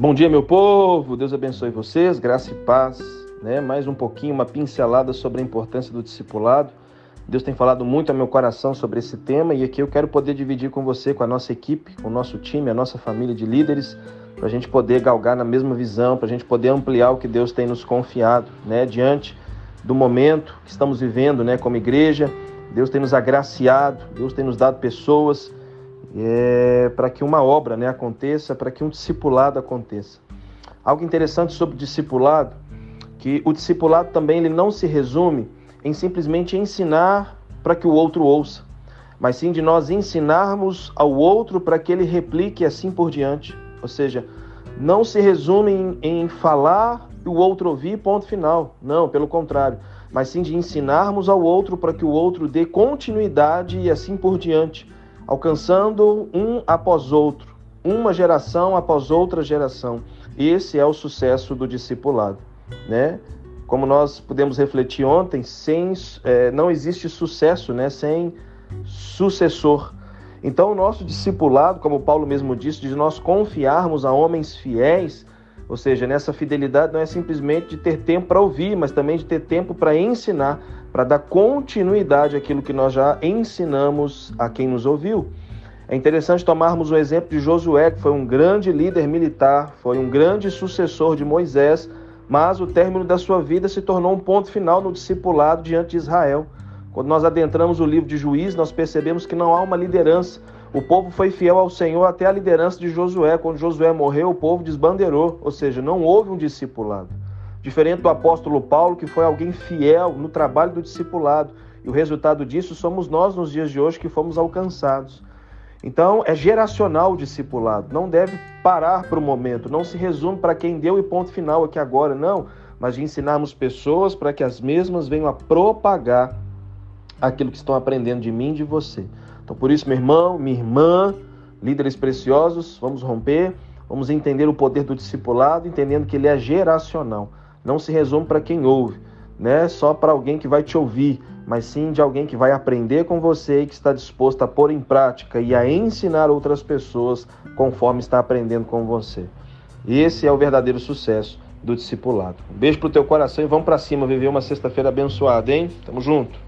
Bom dia, meu povo. Deus abençoe vocês, graça e paz. Né? Mais um pouquinho, uma pincelada sobre a importância do discipulado. Deus tem falado muito ao meu coração sobre esse tema e aqui eu quero poder dividir com você, com a nossa equipe, com o nosso time, a nossa família de líderes, para a gente poder galgar na mesma visão, para a gente poder ampliar o que Deus tem nos confiado, né? Diante do momento que estamos vivendo, né? Como igreja, Deus tem nos agraciado, Deus tem nos dado pessoas é, para que uma obra né, aconteça, para que um discipulado aconteça. Algo interessante sobre o discipulado, que o discipulado também ele não se resume em simplesmente ensinar para que o outro ouça, mas sim de nós ensinarmos ao outro para que ele replique assim por diante. Ou seja, não se resume em, em falar e o outro ouvir, ponto final. Não, pelo contrário, mas sim de ensinarmos ao outro para que o outro dê continuidade e assim por diante alcançando um após outro, uma geração após outra geração. Esse é o sucesso do discipulado, né? Como nós pudemos refletir ontem, sem, é, não existe sucesso, né? Sem sucessor. Então, o nosso discipulado, como Paulo mesmo disse, de nós confiarmos a homens fiéis, ou seja, nessa fidelidade não é simplesmente de ter tempo para ouvir, mas também de ter tempo para ensinar, para dar continuidade àquilo que nós já ensinamos a quem nos ouviu. É interessante tomarmos o exemplo de Josué, que foi um grande líder militar, foi um grande sucessor de Moisés, mas o término da sua vida se tornou um ponto final no discipulado diante de Israel. Quando nós adentramos o livro de Juízes, nós percebemos que não há uma liderança. O povo foi fiel ao Senhor até a liderança de Josué. Quando Josué morreu, o povo desbandeirou, ou seja, não houve um discipulado. Diferente do apóstolo Paulo, que foi alguém fiel no trabalho do discipulado. E o resultado disso somos nós nos dias de hoje que fomos alcançados. Então, é geracional o discipulado, não deve parar para o momento, não se resume para quem deu e ponto final aqui agora, não, mas de ensinarmos pessoas para que as mesmas venham a propagar aquilo que estão aprendendo de mim e de você. Então, por isso, meu irmão, minha irmã, líderes preciosos, vamos romper, vamos entender o poder do discipulado, entendendo que ele é geracional não se resume para quem ouve, né? Só para alguém que vai te ouvir, mas sim de alguém que vai aprender com você e que está disposto a pôr em prática e a ensinar outras pessoas conforme está aprendendo com você. Esse é o verdadeiro sucesso do discipulado. Um beijo pro teu coração e vamos para cima viver uma sexta-feira abençoada, hein? Tamo junto.